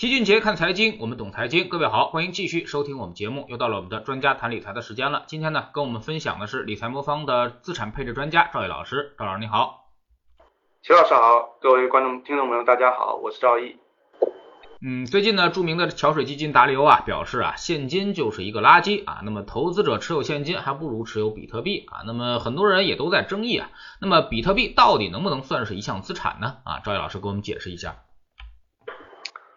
齐俊杰看财经，我们懂财经。各位好，欢迎继续收听我们节目。又到了我们的专家谈理财的时间了。今天呢，跟我们分享的是理财魔方的资产配置专家赵毅老师。赵老师你好，齐老师好，各位观众听众朋友大家好，我是赵毅。嗯，最近呢，著名的桥水基金达利欧啊表示啊，现金就是一个垃圾啊。那么投资者持有现金还不如持有比特币啊。那么很多人也都在争议啊，那么比特币到底能不能算是一项资产呢？啊，赵毅老师给我们解释一下。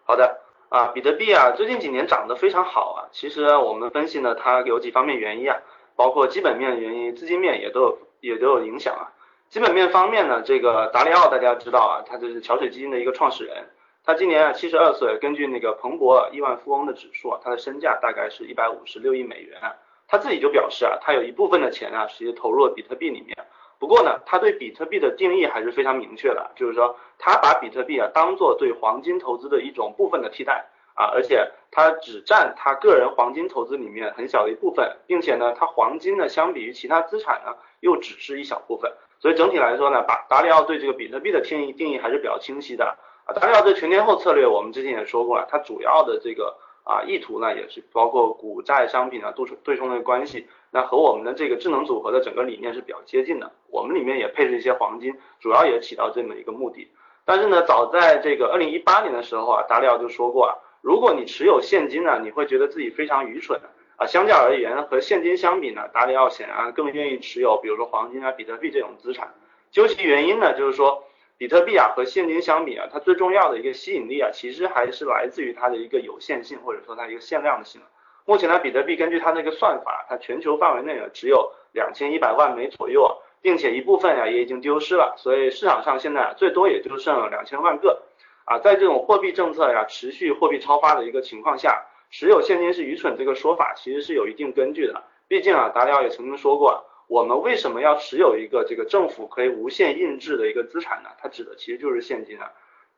好的啊，比特币啊，最近几年涨得非常好啊。其实我们分析呢，它有几方面原因啊，包括基本面原因、资金面也都有也都有影响啊。基本面方面呢，这个达里奥大家知道啊，他就是桥水基金的一个创始人，他今年啊七十二岁，根据那个彭博亿万富翁的指数啊，他的身价大概是一百五十六亿美元。他自己就表示啊，他有一部分的钱啊，其实投入了比特币里面。不过呢，他对比特币的定义还是非常明确的，就是说他把比特币啊当做对黄金投资的一种部分的替代啊，而且它只占他个人黄金投资里面很小的一部分，并且呢，它黄金呢相比于其他资产呢又只是一小部分，所以整体来说呢，达达里奥对这个比特币的定义定义还是比较清晰的啊。达里奥对全天候策略，我们之前也说过了，它主要的这个啊意图呢也是包括股债商品啊对冲对冲的关系。那和我们的这个智能组合的整个理念是比较接近的，我们里面也配置一些黄金，主要也起到这么一个目的。但是呢，早在这个二零一八年的时候啊，达利奥就说过啊，如果你持有现金呢，你会觉得自己非常愚蠢啊。相较而言，和现金相比呢，达利奥显然更愿意持有，比如说黄金啊、比特币这种资产。究其原因呢，就是说比特币啊和现金相比啊，它最重要的一个吸引力啊，其实还是来自于它的一个有限性，或者说它一个限量的性。目前呢，比特币根据它那个算法，它全球范围内呢只有两千一百万枚左右，并且一部分呀也已经丢失了，所以市场上现在最多也就剩两千万个。啊，在这种货币政策呀持续货币超发的一个情况下，持有现金是愚蠢这个说法其实是有一定根据的。毕竟啊，达里奥也曾经说过，我们为什么要持有一个这个政府可以无限印制的一个资产呢？它指的其实就是现金啊。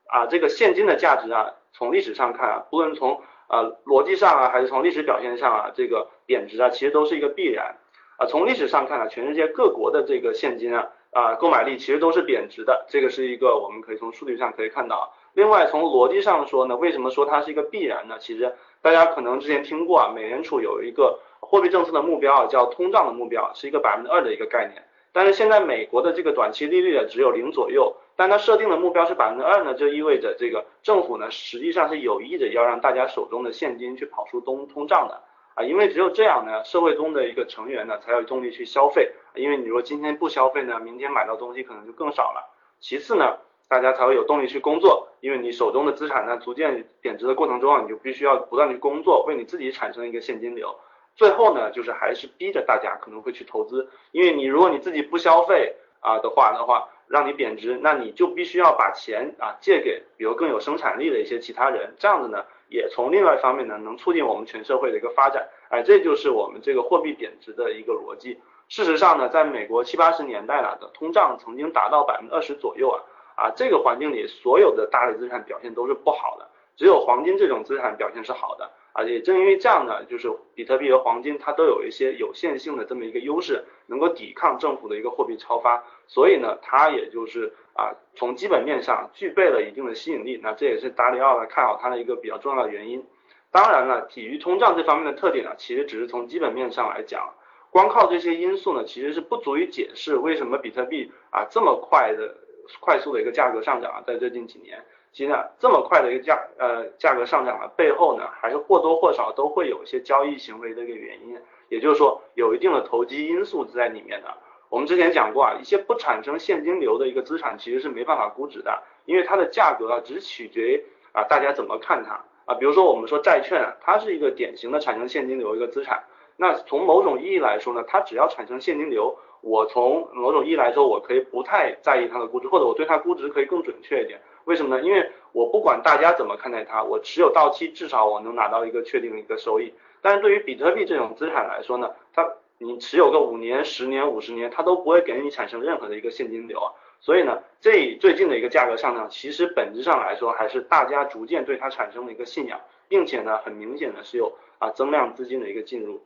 啊，这个现金的价值啊，从历史上看啊，不论从啊，逻辑上啊，还是从历史表现上啊，这个贬值啊，其实都是一个必然啊。从历史上看啊，全世界各国的这个现金啊啊购买力其实都是贬值的，这个是一个我们可以从数据上可以看到。另外，从逻辑上说呢，为什么说它是一个必然呢？其实大家可能之前听过啊，美联储有一个货币政策的目标啊，叫通胀的目标，是一个百分之二的一个概念。但是现在美国的这个短期利率啊，只有零左右。但它设定的目标是百分之二呢，就意味着这个政府呢实际上是有意的要让大家手中的现金去跑出通通胀的啊，因为只有这样呢，社会中的一个成员呢才有动力去消费，因为你如果今天不消费呢，明天买到东西可能就更少了。其次呢，大家才会有动力去工作，因为你手中的资产呢逐渐贬值的过程中啊，你就必须要不断去工作，为你自己产生一个现金流。最后呢，就是还是逼着大家可能会去投资，因为你如果你自己不消费啊的话的话。让你贬值，那你就必须要把钱啊借给，比如更有生产力的一些其他人，这样子呢，也从另外一方面呢，能促进我们全社会的一个发展，哎，这就是我们这个货币贬值的一个逻辑。事实上呢，在美国七八十年代了的通胀曾经达到百分之二十左右啊，啊，这个环境里所有的大类资产表现都是不好的，只有黄金这种资产表现是好的。啊，也正因为这样呢，就是比特币和黄金它都有一些有限性的这么一个优势，能够抵抗政府的一个货币超发，所以呢，它也就是啊，从基本面上具备了一定的吸引力。那这也是达里奥呢看好它的一个比较重要的原因。当然了，抵御通胀这方面的特点呢，其实只是从基本面上来讲，光靠这些因素呢，其实是不足以解释为什么比特币啊这么快的快速的一个价格上涨啊，在最近几年。其实啊，这么快的一个价呃价格上涨的背后呢，还是或多或少都会有一些交易行为的一个原因，也就是说有一定的投机因素在里面的。我们之前讲过啊，一些不产生现金流的一个资产其实是没办法估值的，因为它的价格啊只取决于啊大家怎么看它啊。比如说我们说债券，它是一个典型的产生现金流一个资产。那从某种意义来说呢，它只要产生现金流，我从某种意义来说，我可以不太在意它的估值，或者我对它估值可以更准确一点。为什么呢？因为我不管大家怎么看待它，我持有到期，至少我能拿到一个确定的一个收益。但是对于比特币这种资产来说呢，它你持有个五年、十年、五十年，它都不会给你产生任何的一个现金流啊。所以呢，这最近的一个价格上涨，其实本质上来说还是大家逐渐对它产生了一个信仰，并且呢，很明显的是有啊增量资金的一个进入。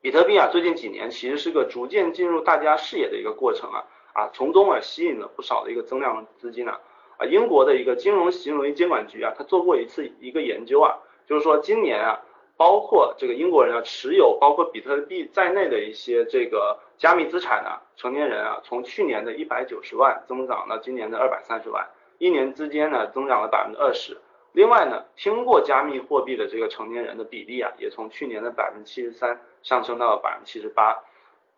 比特币啊，最近几年其实是个逐渐进入大家视野的一个过程啊啊，从中啊吸引了不少的一个增量资金啊。啊，英国的一个金融行为监管局啊，他做过一次一个研究啊，就是说今年啊，包括这个英国人啊持有包括比特币在内的一些这个加密资产啊，成年人啊，从去年的一百九十万增长到今年的二百三十万，一年之间呢增长了百分之二十。另外呢，听过加密货币的这个成年人的比例啊，也从去年的百分之七十三上升到了百分之七十八，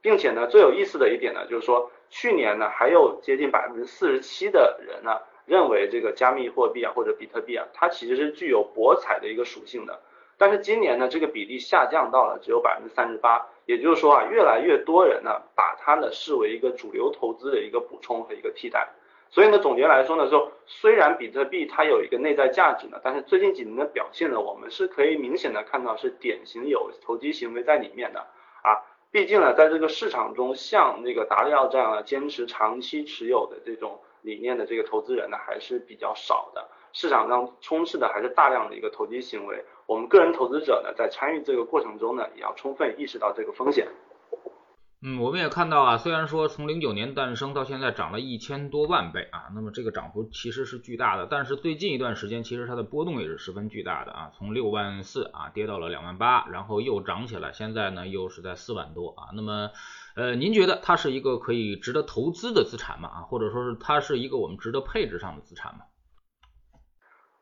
并且呢，最有意思的一点呢，就是说去年呢，还有接近百分之四十七的人呢，认为这个加密货币啊或者比特币啊，它其实是具有博彩的一个属性的，但是今年呢，这个比例下降到了只有百分之三十八，也就是说啊，越来越多人呢，把它呢视为一个主流投资的一个补充和一个替代。所以呢，总结来说呢，说虽然比特币它有一个内在价值呢，但是最近几年的表现呢，我们是可以明显的看到是典型有投机行为在里面的啊。毕竟呢，在这个市场中，像那个达利奥这样的坚持长期持有的这种理念的这个投资人呢，还是比较少的。市场上充斥的还是大量的一个投机行为。我们个人投资者呢，在参与这个过程中呢，也要充分意识到这个风险。嗯，我们也看到啊，虽然说从零九年诞生到现在涨了一千多万倍啊，那么这个涨幅其实是巨大的。但是最近一段时间，其实它的波动也是十分巨大的啊，从六万四啊跌到了两万八，然后又涨起来，现在呢又是在四万多啊。那么，呃，您觉得它是一个可以值得投资的资产吗？啊，或者说是它是一个我们值得配置上的资产吗？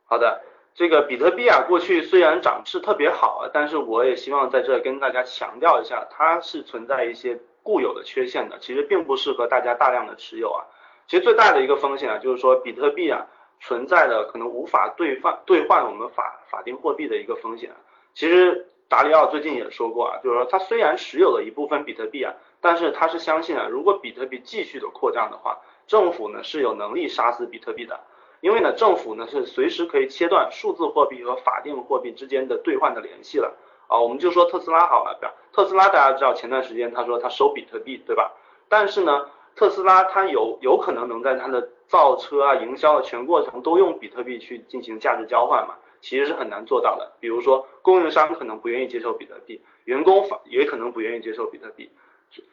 好的，这个比特币啊，过去虽然涨势特别好啊，但是我也希望在这跟大家强调一下，它是存在一些。固有的缺陷的，其实并不适合大家大量的持有啊。其实最大的一个风险啊，就是说比特币啊存在的可能无法兑换兑换我们法法定货币的一个风险。其实达里奥最近也说过啊，就是说他虽然持有了一部分比特币啊，但是他是相信啊，如果比特币继续的扩张的话，政府呢是有能力杀死比特币的，因为呢政府呢是随时可以切断数字货币和法定货币之间的兑换的联系了。啊，我们就说特斯拉好了，对吧？特斯拉大家知道，前段时间他说他收比特币，对吧？但是呢，特斯拉它有有可能能在它的造车啊、营销的全过程都用比特币去进行价值交换嘛？其实是很难做到的。比如说，供应商可能不愿意接受比特币，员工也可能不愿意接受比特币。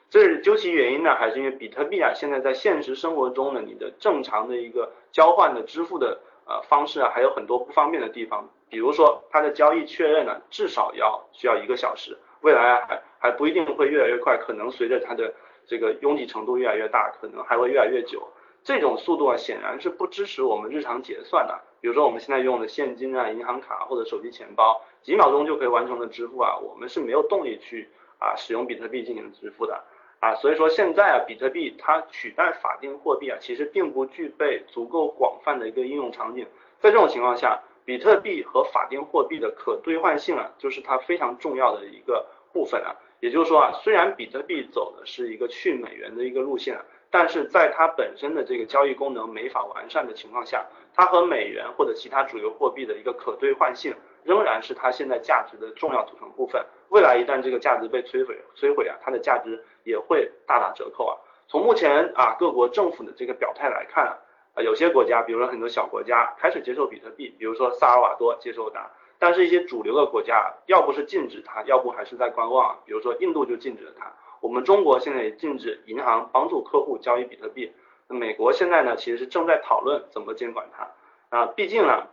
这是究其原因呢，还是因为比特币啊，现在在现实生活中呢，你的正常的一个交换的支付的呃方式啊，还有很多不方便的地方。比如说，它的交易确认呢，至少要需要一个小时，未来还还不一定会越来越快，可能随着它的这个拥挤程度越来越大，可能还会越来越久。这种速度啊，显然是不支持我们日常结算的。比如说我们现在用的现金啊、银行卡或者手机钱包，几秒钟就可以完成的支付啊，我们是没有动力去啊使用比特币进行支付的啊。所以说现在啊，比特币它取代法定货币啊，其实并不具备足够广泛的一个应用场景。在这种情况下，比特币和法定货币的可兑换性啊，就是它非常重要的一个部分啊。也就是说啊，虽然比特币走的是一个去美元的一个路线，但是在它本身的这个交易功能没法完善的情况下，它和美元或者其他主流货币的一个可兑换性仍然是它现在价值的重要组成部分。未来一旦这个价值被摧毁，摧毁啊，它的价值也会大打折扣啊。从目前啊各国政府的这个表态来看。啊，有些国家，比如说很多小国家开始接受比特币，比如说萨尔瓦多接受它，但是一些主流的国家，要不是禁止它，要不还是在观望。比如说印度就禁止了它，我们中国现在也禁止银行帮助客户交易比特币。那美国现在呢，其实是正在讨论怎么监管它。啊，毕竟呢，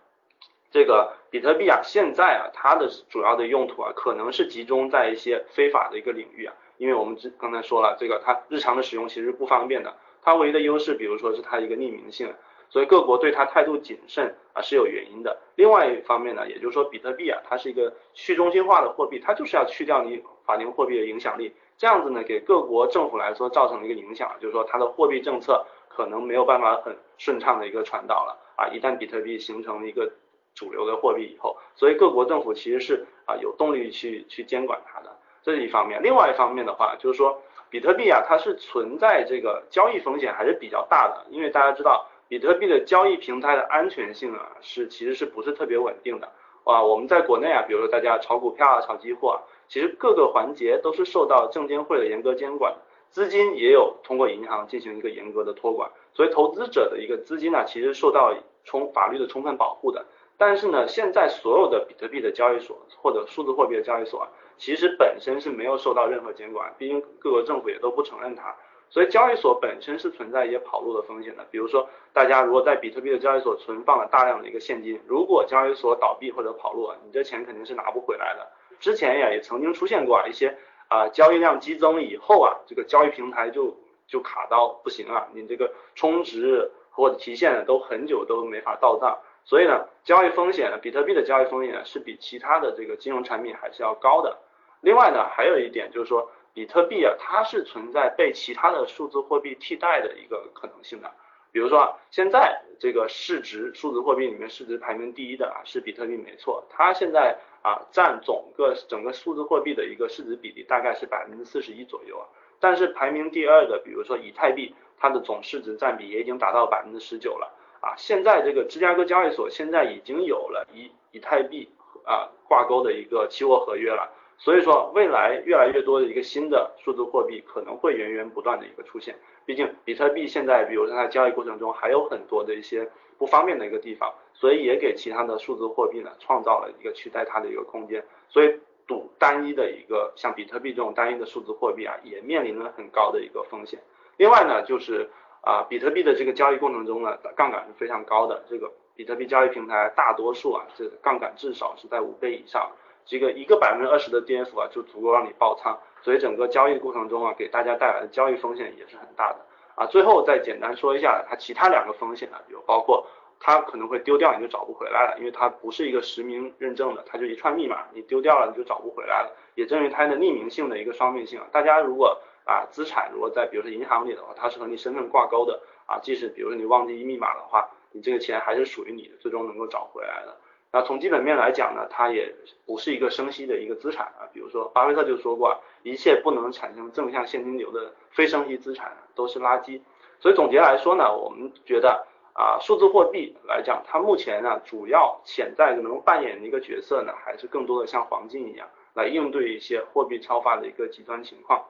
这个比特币啊，现在啊，它的主要的用途啊，可能是集中在一些非法的一个领域啊，因为我们之刚才说了，这个它日常的使用其实不方便的。它唯一的优势，比如说是它一个匿名性，所以各国对它态度谨慎啊是有原因的。另外一方面呢，也就是说比特币啊，它是一个去中心化的货币，它就是要去掉你法定货币的影响力，这样子呢给各国政府来说造成了一个影响，就是说它的货币政策可能没有办法很顺畅的一个传导了啊。一旦比特币形成了一个主流的货币以后，所以各国政府其实是啊有动力去去监管它的，这是一方面。另外一方面的话，就是说。比特币啊，它是存在这个交易风险还是比较大的，因为大家知道，比特币的交易平台的安全性啊，是其实是不是特别稳定的啊？我们在国内啊，比如说大家炒股票啊、炒期货啊，其实各个环节都是受到证监会的严格监管，资金也有通过银行进行一个严格的托管，所以投资者的一个资金呢，其实受到充法律的充分保护的。但是呢，现在所有的比特币的交易所或者数字货币的交易所，其实本身是没有受到任何监管，毕竟各国政府也都不承认它。所以交易所本身是存在一些跑路的风险的。比如说，大家如果在比特币的交易所存放了大量的一个现金，如果交易所倒闭或者跑路，你这钱肯定是拿不回来的。之前呀也曾经出现过一些啊交易量激增以后啊，这个交易平台就就卡到不行了，你这个充值或者提现都很久都没法到账。所以呢，交易风险，比特币的交易风险呢是比其他的这个金融产品还是要高的。另外呢，还有一点就是说，比特币啊，它是存在被其他的数字货币替代的一个可能性的。比如说，现在这个市值数字货币里面市值排名第一的啊是比特币没错，它现在啊占总个整个数字货币的一个市值比例大概是百分之四十一左右啊。但是排名第二的，比如说以太币，它的总市值占比也已经达到百分之十九了。啊，现在这个芝加哥交易所现在已经有了以以太币啊挂钩的一个期货合约了，所以说未来越来越多的一个新的数字货币可能会源源不断的一个出现。毕竟比特币现在，比如说在交易过程中还有很多的一些不方便的一个地方，所以也给其他的数字货币呢创造了一个取代它的一个空间。所以赌单一的一个像比特币这种单一的数字货币啊，也面临了很高的一个风险。另外呢，就是。啊，比特币的这个交易过程中呢，杠杆是非常高的。这个比特币交易平台大多数啊，这杠杆至少是在五倍以上。这个一个百分之二十的跌幅啊，就足够让你爆仓。所以整个交易过程中啊，给大家带来的交易风险也是很大的。啊，最后再简单说一下它其他两个风险呢，比如包括它可能会丢掉，你就找不回来了，因为它不是一个实名认证的，它就一串密码，你丢掉了你就找不回来了。也正因为它的匿名性的一个双面性，大家如果啊，资产如果在比如说银行里的话，它是和你身份挂钩的啊。即使比如说你忘记密码的话，你这个钱还是属于你的，最终能够找回来的。那从基本面来讲呢，它也不是一个生息的一个资产啊。比如说巴菲特就说过，一切不能产生正向现金流的非生息资产都是垃圾。所以总结来说呢，我们觉得啊，数字货币来讲，它目前呢主要潜在能扮演的一个角色呢，还是更多的像黄金一样来应对一些货币超发的一个极端情况。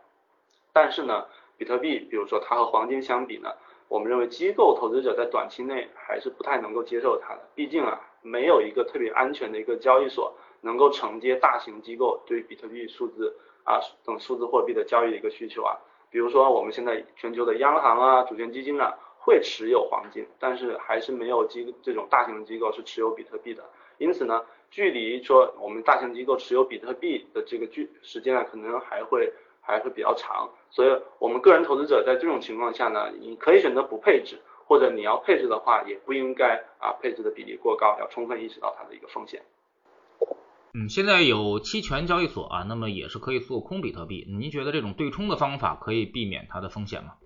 但是呢，比特币，比如说它和黄金相比呢，我们认为机构投资者在短期内还是不太能够接受它的。毕竟啊，没有一个特别安全的一个交易所能够承接大型机构对比特币数字啊等数字货币的交易的一个需求啊。比如说我们现在全球的央行啊、主权基金呢会持有黄金，但是还是没有机这种大型的机构是持有比特币的。因此呢，距离说我们大型机构持有比特币的这个距时间呢，可能还会。还会比较长，所以我们个人投资者在这种情况下呢，你可以选择不配置，或者你要配置的话，也不应该啊配置的比例过高，要充分意识到它的一个风险。嗯，现在有期权交易所啊，那么也是可以做空比特币，您觉得这种对冲的方法可以避免它的风险吗？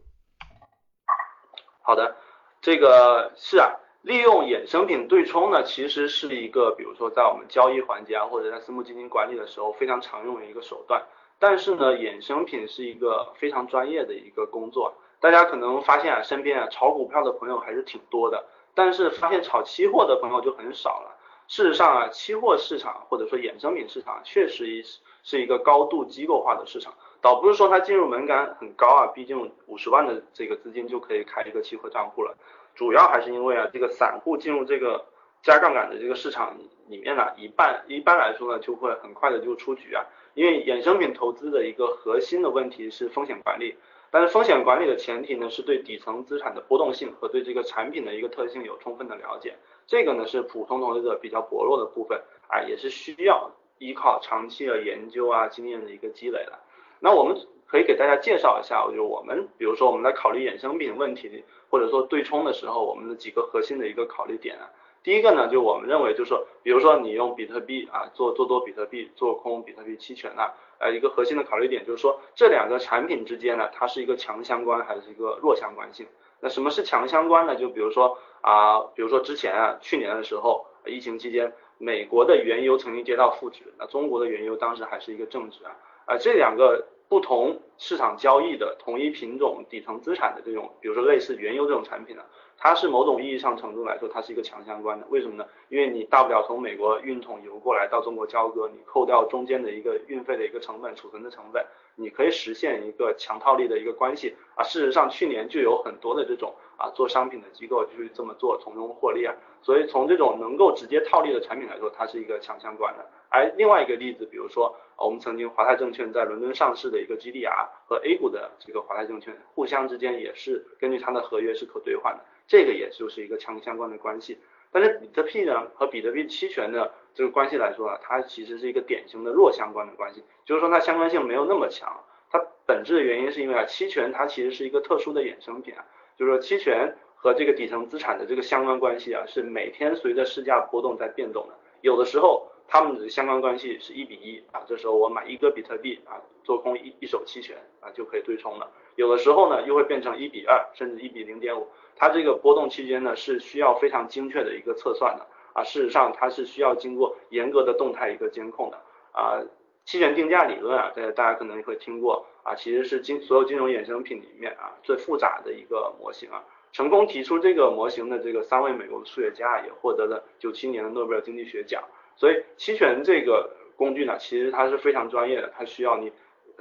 好的，这个是啊，利用衍生品对冲呢，其实是一个，比如说在我们交易环节啊，或者在私募基金管理的时候非常常用的一个手段。但是呢，衍生品是一个非常专业的一个工作，大家可能发现啊，身边啊炒股票的朋友还是挺多的，但是发现炒期货的朋友就很少了。事实上啊，期货市场或者说衍生品市场确实一是一个高度机构化的市场，倒不是说它进入门槛很高啊，毕竟五十万的这个资金就可以开一个期货账户了，主要还是因为啊，这个散户进入这个加杠杆的这个市场里面呢，一半一般来说呢，就会很快的就出局啊。因为衍生品投资的一个核心的问题是风险管理，但是风险管理的前提呢，是对底层资产的波动性和对这个产品的一个特性有充分的了解，这个呢是普通投资者比较薄弱的部分啊，也是需要依靠长期的研究啊经验的一个积累的。那我们可以给大家介绍一下，就我们比如说我们在考虑衍生品问题或者说对冲的时候，我们的几个核心的一个考虑点啊。第一个呢，就我们认为就是说，比如说你用比特币啊做做多比特币，做空比特币期权啊，呃一个核心的考虑点就是说这两个产品之间呢，它是一个强相关还是一个弱相关性？那什么是强相关呢？就比如说啊，比如说之前啊，去年的时候，疫情期间，美国的原油曾经跌到负值，那中国的原油当时还是一个正值啊，啊这两个不同市场交易的同一品种底层资产的这种，比如说类似原油这种产品呢？它是某种意义上程度来说，它是一个强相关的。为什么呢？因为你大不了从美国运桶油过来到中国交割，你扣掉中间的一个运费的一个成本、储存的成本，你可以实现一个强套利的一个关系啊。事实上，去年就有很多的这种啊做商品的机构就是这么做，从中获利啊。所以从这种能够直接套利的产品来说，它是一个强相关的而另外一个例子，比如说我们曾经华泰证券在伦敦上市的一个 GDR 和 A 股的这个华泰证券，互相之间也是根据它的合约是可兑换的，这个也就是一个强相关的关系。但是比特币呢和比特币期权的这个关系来说啊，它其实是一个典型的弱相关的关系，就是说它相关性没有那么强。它本质的原因是因为啊，期权它其实是一个特殊的衍生品啊，就是说期权和这个底层资产的这个相关关系啊，是每天随着市价波动在变动的。有的时候它们的相关关系是一比一啊，这时候我买一个比特币啊，做空一一手期权啊就可以对冲了。有的时候呢又会变成一比二，甚至一比零点五，它这个波动期间呢是需要非常精确的一个测算的啊，事实上它是需要经过严格的动态一个监控的啊。期权定价理论啊，大家大家可能会听过啊，其实是金所有金融衍生品里面啊最复杂的一个模型啊。成功提出这个模型的这个三位美国的数学家也获得了九七年的诺贝尔经济学奖。所以期权这个工具呢，其实它是非常专业的，它需要你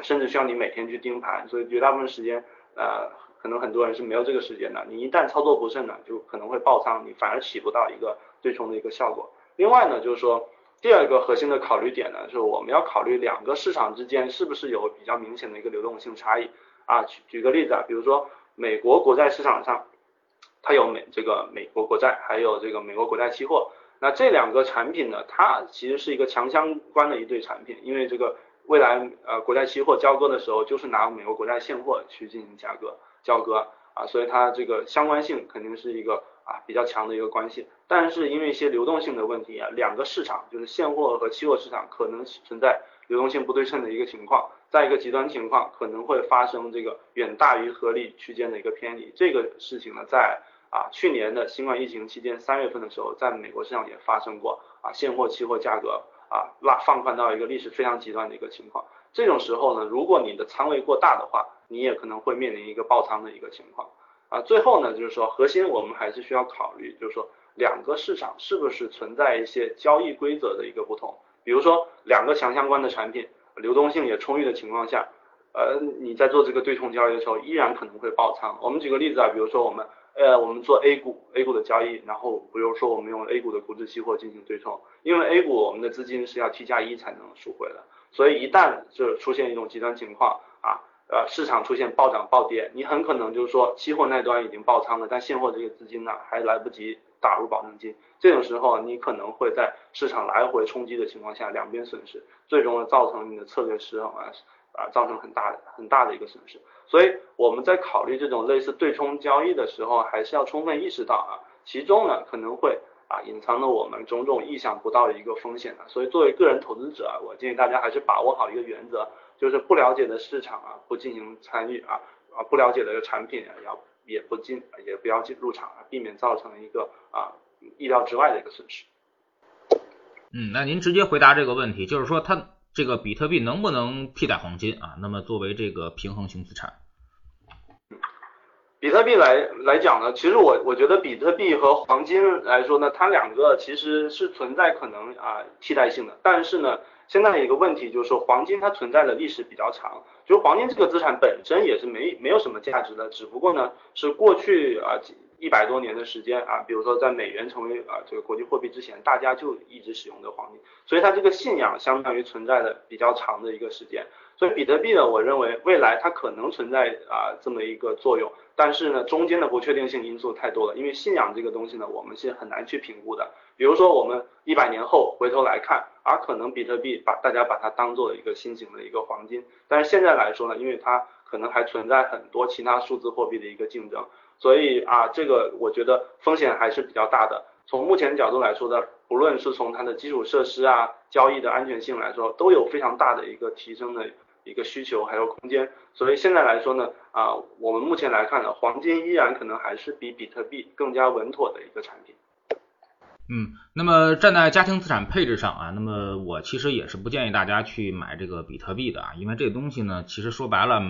甚至需要你每天去盯盘，所以绝大部分时间呃可能很多人是没有这个时间的。你一旦操作不慎呢，就可能会爆仓，你反而起不到一个对冲的一个效果。另外呢，就是说。第二个核心的考虑点呢，就是我们要考虑两个市场之间是不是有比较明显的一个流动性差异啊。举举个例子啊，比如说美国国债市场上，它有美这个美国国债，还有这个美国国债期货。那这两个产品呢，它其实是一个强相关的一对产品，因为这个未来呃国债期货交割的时候，就是拿美国国债现货去进行价格交割啊，所以它这个相关性肯定是一个。啊，比较强的一个关系，但是因为一些流动性的问题啊，两个市场就是现货和期货市场可能存在流动性不对称的一个情况，在一个极端情况可能会发生这个远大于合理区间的一个偏离。这个事情呢，在啊去年的新冠疫情期间三月份的时候，在美国市场也发生过啊，现货期货价格啊拉放宽到一个历史非常极端的一个情况。这种时候呢，如果你的仓位过大的话，你也可能会面临一个爆仓的一个情况。啊，最后呢，就是说核心我们还是需要考虑，就是说两个市场是不是存在一些交易规则的一个不同，比如说两个强相关的产品，流动性也充裕的情况下，呃，你在做这个对冲交易的时候，依然可能会爆仓。我们举个例子啊，比如说我们，呃，我们做 A 股，A 股的交易，然后比如说我们用 A 股的股指期货进行对冲，因为 A 股我们的资金是要 T 加一才能赎回的，所以一旦就是出现一种极端情况啊。呃，市场出现暴涨暴跌，你很可能就是说期货那端已经爆仓了，但现货这个资金呢还来不及打入保证金，这种时候你可能会在市场来回冲击的情况下两边损失，最终呢造成你的策略失衡啊啊，造成很大的很大的一个损失。所以我们在考虑这种类似对冲交易的时候，还是要充分意识到啊，其中呢可能会啊隐藏了我们种种意想不到的一个风险的。所以作为个人投资者啊，我建议大家还是把握好一个原则。就是不了解的市场啊，不进行参与啊啊，不了解的产品啊，要也不进，也不要进入场啊，避免造成一个啊意料之外的一个损失。嗯，那您直接回答这个问题，就是说它这个比特币能不能替代黄金啊？那么作为这个平衡型资产，比特币来来讲呢，其实我我觉得比特币和黄金来说呢，它两个其实是存在可能啊替代性的，但是呢。现在一个问题就是说，黄金它存在的历史比较长，就是黄金这个资产本身也是没没有什么价值的，只不过呢是过去啊一百多年的时间啊，比如说在美元成为啊这个国际货币之前，大家就一直使用的黄金，所以它这个信仰相当于存在的比较长的一个时间。所以比特币呢，我认为未来它可能存在啊这么一个作用，但是呢中间的不确定性因素太多了，因为信仰这个东西呢，我们是很难去评估的。比如说我们一百年后回头来看，而可能比特币把大家把它当做了一个新型的一个黄金，但是现在来说呢，因为它可能还存在很多其他数字货币的一个竞争，所以啊这个我觉得风险还是比较大的。从目前角度来说的，不论是从它的基础设施啊、交易的安全性来说，都有非常大的一个提升的。一个需求还有空间，所以现在来说呢，啊，我们目前来看呢，黄金依然可能还是比比特币更加稳妥的一个产品。嗯，那么站在家庭资产配置上啊，那么我其实也是不建议大家去买这个比特币的啊，因为这东西呢，其实说白了。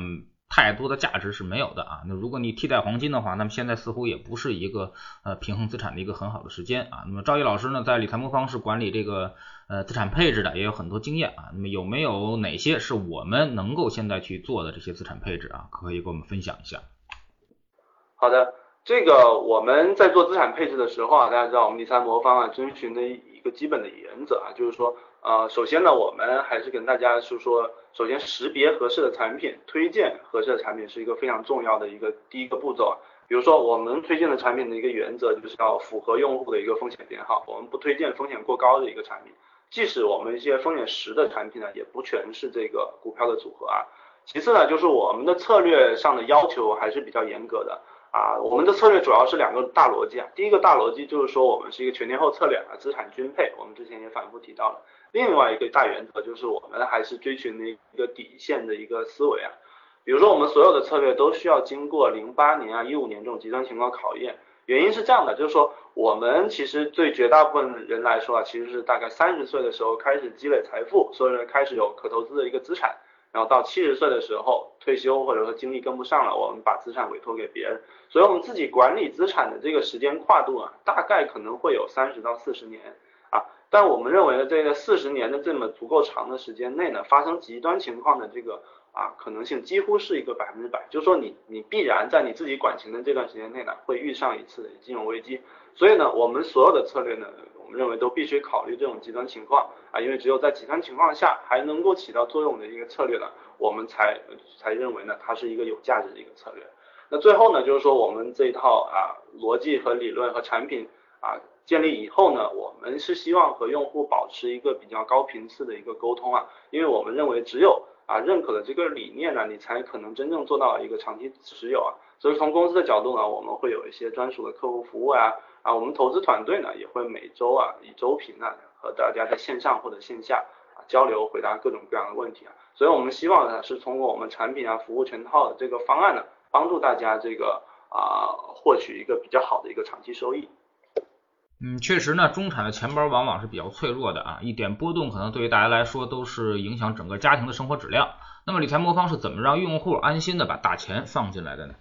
太多的价值是没有的啊。那如果你替代黄金的话，那么现在似乎也不是一个呃平衡资产的一个很好的时间啊。那么赵毅老师呢，在理财魔方是管理这个呃资产配置的，也有很多经验啊。那么有没有哪些是我们能够现在去做的这些资产配置啊？可以给我们分享一下。好的，这个我们在做资产配置的时候啊，大家知道我们理财魔方啊遵循的一个基本的原则啊，就是说，呃，首先呢，我们还是跟大家是说，首先识别合适的产品，推荐合适的产品是一个非常重要的一个第一个步骤啊。比如说，我们推荐的产品的一个原则就是要符合用户的一个风险偏好，我们不推荐风险过高的一个产品，即使我们一些风险十的产品呢，也不全是这个股票的组合啊。其次呢，就是我们的策略上的要求还是比较严格的。啊，我们的策略主要是两个大逻辑啊。第一个大逻辑就是说，我们是一个全天候策略啊，资产均配，我们之前也反复提到了。另外一个大原则就是我们还是追寻的一个底线的一个思维啊。比如说，我们所有的策略都需要经过零八年啊、一五年这种极端情况考验。原因是这样的，就是说我们其实对绝大部分人来说啊，其实是大概三十岁的时候开始积累财富，所有人开始有可投资的一个资产。然后到七十岁的时候退休，或者说精力跟不上了，我们把资产委托给别人，所以我们自己管理资产的这个时间跨度啊，大概可能会有三十到四十年啊。但我们认为呢，这个四十年的这么足够长的时间内呢，发生极端情况的这个啊可能性几乎是一个百分之百，就是说你你必然在你自己管钱的这段时间内呢，会遇上一次金融危机。所以呢，我们所有的策略呢。我们认为都必须考虑这种极端情况啊，因为只有在极端情况下还能够起到作用的一个策略呢，我们才才认为呢它是一个有价值的一个策略。那最后呢，就是说我们这一套啊逻辑和理论和产品啊建立以后呢，我们是希望和用户保持一个比较高频次的一个沟通啊，因为我们认为只有啊认可了这个理念呢，你才可能真正做到一个长期持有啊。所以从公司的角度呢，我们会有一些专属的客户服务啊。啊，我们投资团队呢也会每周啊以周频呢和大家在线上或者线下啊交流，回答各种各样的问题啊。所以我们希望呢是通过我们产品啊服务全套的这个方案呢，帮助大家这个啊获取一个比较好的一个长期收益。嗯，确实呢，中产的钱包往往是比较脆弱的啊，一点波动可能对于大家来说都是影响整个家庭的生活质量。那么理财魔方是怎么让用户安心的把大钱放进来的呢？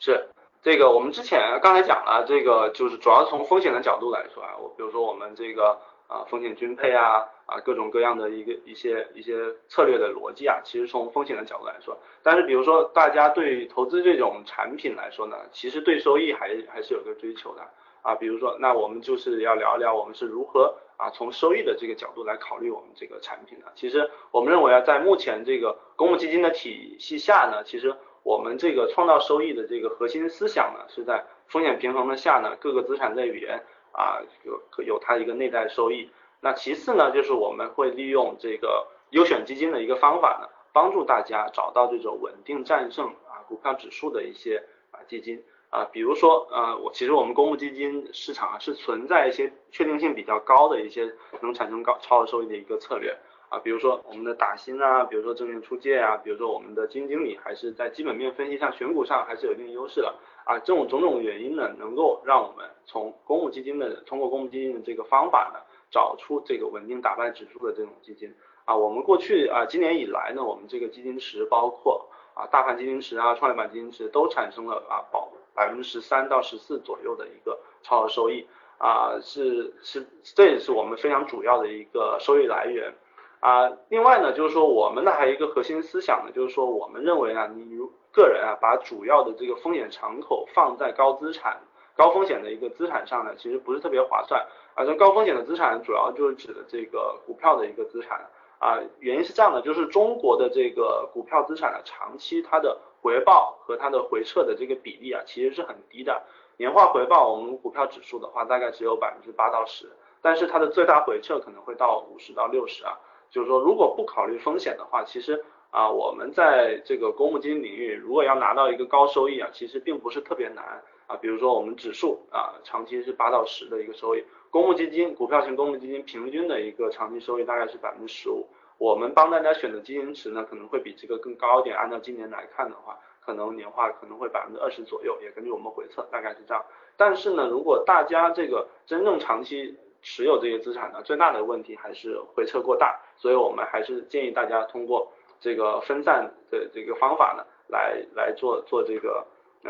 是。这个我们之前刚才讲了，这个就是主要从风险的角度来说啊，我比如说我们这个啊风险均配啊啊各种各样的一个一些一些策略的逻辑啊，其实从风险的角度来说，但是比如说大家对投资这种产品来说呢，其实对收益还还是有个追求的啊，比如说那我们就是要聊一聊我们是如何啊从收益的这个角度来考虑我们这个产品的。其实我们认为啊，在目前这个公募基金的体系下呢，其实。我们这个创造收益的这个核心思想呢，是在风险平衡的下呢，各个资产类别啊有有它一个内在收益。那其次呢，就是我们会利用这个优选基金的一个方法呢，帮助大家找到这种稳定战胜啊股票指数的一些啊基金啊，比如说呃我其实我们公募基金市场啊是存在一些确定性比较高的一些能产生高超额收益的一个策略。啊，比如说我们的打新啊，比如说正面出借啊，比如说我们的基金经理还是在基本面分析上、选股上还是有一定优势的啊。这种种种原因呢，能够让我们从公募基金的通过公募基金的这个方法呢，找出这个稳定打败指数的这种基金啊。我们过去啊，今年以来呢，我们这个基金池包括啊大盘基金池啊、创业板基金池都产生了啊保百分之十三到十四左右的一个超额收益啊，是是这也是我们非常主要的一个收益来源。啊，另外呢，就是说我们的还有一个核心思想呢，就是说我们认为啊，你如个人啊，把主要的这个风险敞口放在高资产、高风险的一个资产上呢，其实不是特别划算。啊，这高风险的资产主要就是指的这个股票的一个资产啊，原因是这样的，就是中国的这个股票资产的长期它的回报和它的回撤的这个比例啊，其实是很低的。年化回报，我们股票指数的话，大概只有百分之八到十，但是它的最大回撤可能会到五十到六十啊。就是说，如果不考虑风险的话，其实啊，我们在这个公募基金领域，如果要拿到一个高收益啊，其实并不是特别难啊。比如说我们指数啊，长期是八到十的一个收益，公募基金、股票型公募基金平均的一个长期收益大概是百分之十五。我们帮大家选的基金池呢，可能会比这个更高一点。按照今年来看的话，可能年化可能会百分之二十左右，也根据我们回测大概是这样。但是呢，如果大家这个真正长期持有这些资产呢，最大的问题还是回撤过大，所以我们还是建议大家通过这个分散的这个方法呢，来来做做这个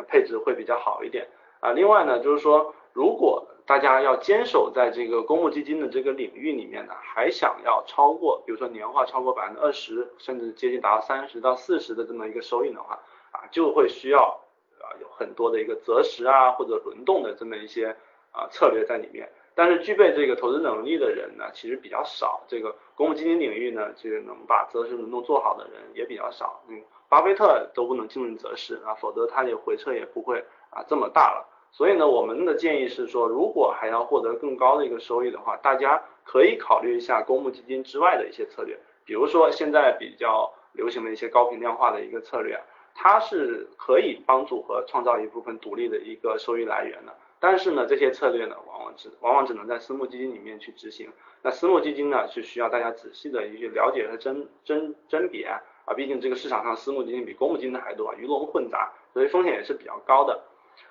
配置会比较好一点啊。另外呢，就是说如果大家要坚守在这个公募基金的这个领域里面呢，还想要超过，比如说年化超过百分之二十，甚至接近达到三十到四十的这么一个收益的话啊，就会需要啊有很多的一个择时啊或者轮动的这么一些啊策略在里面。但是具备这个投资能力的人呢，其实比较少。这个公募基金领域呢，这个能把择时轮动做好的人也比较少。嗯，巴菲特都不能进入择时啊，否则他也回撤也不会啊这么大了。所以呢，我们的建议是说，如果还要获得更高的一个收益的话，大家可以考虑一下公募基金之外的一些策略，比如说现在比较流行的一些高频量化的一个策略，它是可以帮助和创造一部分独立的一个收益来源的。但是呢，这些策略呢，往往只往往只能在私募基金里面去执行。那私募基金呢，是需要大家仔细的去了解和甄甄甄别啊，毕竟这个市场上私募基金比公募基金的还多，鱼龙混杂，所以风险也是比较高的。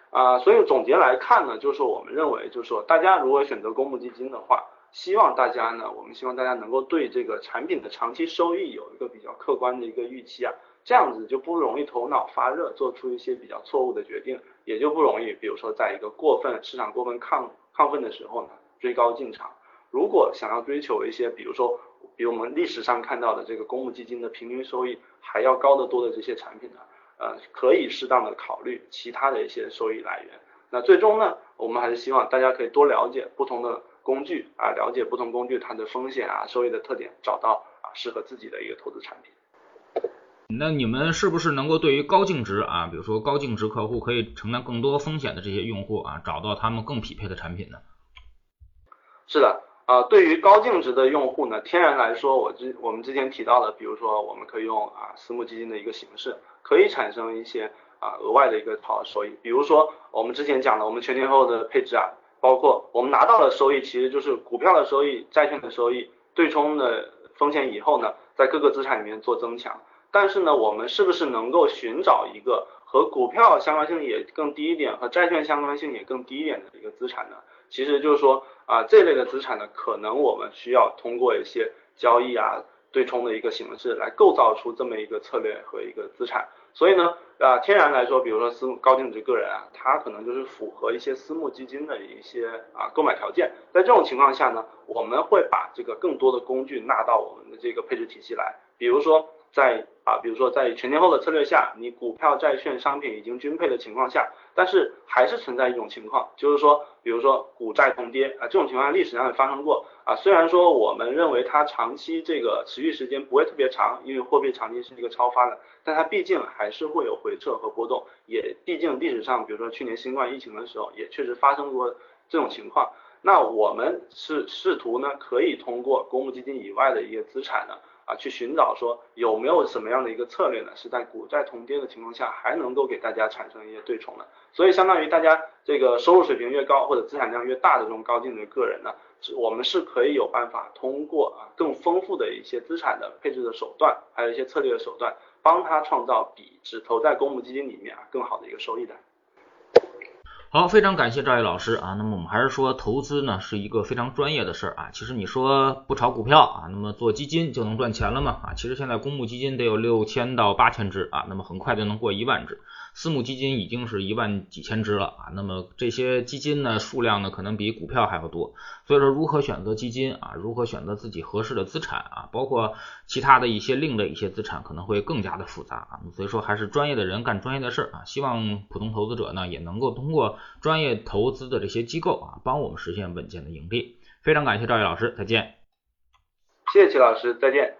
啊，所以总结来看呢，就是我们认为，就是说大家如果选择公募基金的话，希望大家呢，我们希望大家能够对这个产品的长期收益有一个比较客观的一个预期啊，这样子就不容易头脑发热，做出一些比较错误的决定，也就不容易，比如说在一个过分市场过分亢亢奋的时候呢，追高进场。如果想要追求一些，比如说比我们历史上看到的这个公募基金的平均收益还要高得多的这些产品呢？呃，可以适当的考虑其他的一些收益来源。那最终呢，我们还是希望大家可以多了解不同的工具啊，了解不同工具它的风险啊、收益的特点，找到啊适合自己的一个投资产品。那你们是不是能够对于高净值啊，比如说高净值客户可以承担更多风险的这些用户啊，找到他们更匹配的产品呢？是的。啊，对于高净值的用户呢，天然来说，我之我们之前提到的，比如说我们可以用啊私募基金的一个形式，可以产生一些啊额外的一个好收益。比如说我们之前讲的，我们全天候的配置啊，包括我们拿到的收益，其实就是股票的收益、债券的收益对冲的风险以后呢，在各个资产里面做增强。但是呢，我们是不是能够寻找一个和股票相关性也更低一点，和债券相关性也更低一点的一个资产呢？其实就是说啊，这类的资产呢，可能我们需要通过一些交易啊、对冲的一个形式来构造出这么一个策略和一个资产。所以呢，啊，天然来说，比如说私募高净值个人啊，他可能就是符合一些私募基金的一些啊购买条件。在这种情况下呢，我们会把这个更多的工具纳到我们的这个配置体系来，比如说。在啊，比如说在全天候的策略下，你股票、债券、商品已经均配的情况下，但是还是存在一种情况，就是说，比如说股债同跌啊，这种情况历史上也发生过啊。虽然说我们认为它长期这个持续时间不会特别长，因为货币长期是一个超发的，但它毕竟还是会有回撤和波动，也毕竟历史上，比如说去年新冠疫情的时候，也确实发生过这种情况。那我们是试图呢，可以通过公募基金以外的一些资产呢。啊，去寻找说有没有什么样的一个策略呢？是在股债同跌的情况下，还能够给大家产生一些对冲的。所以相当于大家这个收入水平越高或者资产量越大的这种高净值个人呢，是我们是可以有办法通过啊更丰富的一些资产的配置的手段，还有一些策略的手段，帮他创造比只投在公募基金里面啊更好的一个收益的。好，非常感谢赵毅老师啊。那么我们还是说，投资呢是一个非常专业的事儿啊。其实你说不炒股票啊，那么做基金就能赚钱了吗？啊，其实现在公募基金得有六千到八千只啊，那么很快就能过一万只。私募基金已经是一万几千只了啊，那么这些基金呢数量呢可能比股票还要多，所以说如何选择基金啊，如何选择自己合适的资产啊，包括其他的一些另的一些资产可能会更加的复杂啊，所以说还是专业的人干专业的事儿啊，希望普通投资者呢也能够通过专业投资的这些机构啊，帮我们实现稳健的盈利。非常感谢赵毅老师，再见。谢谢齐老师，再见。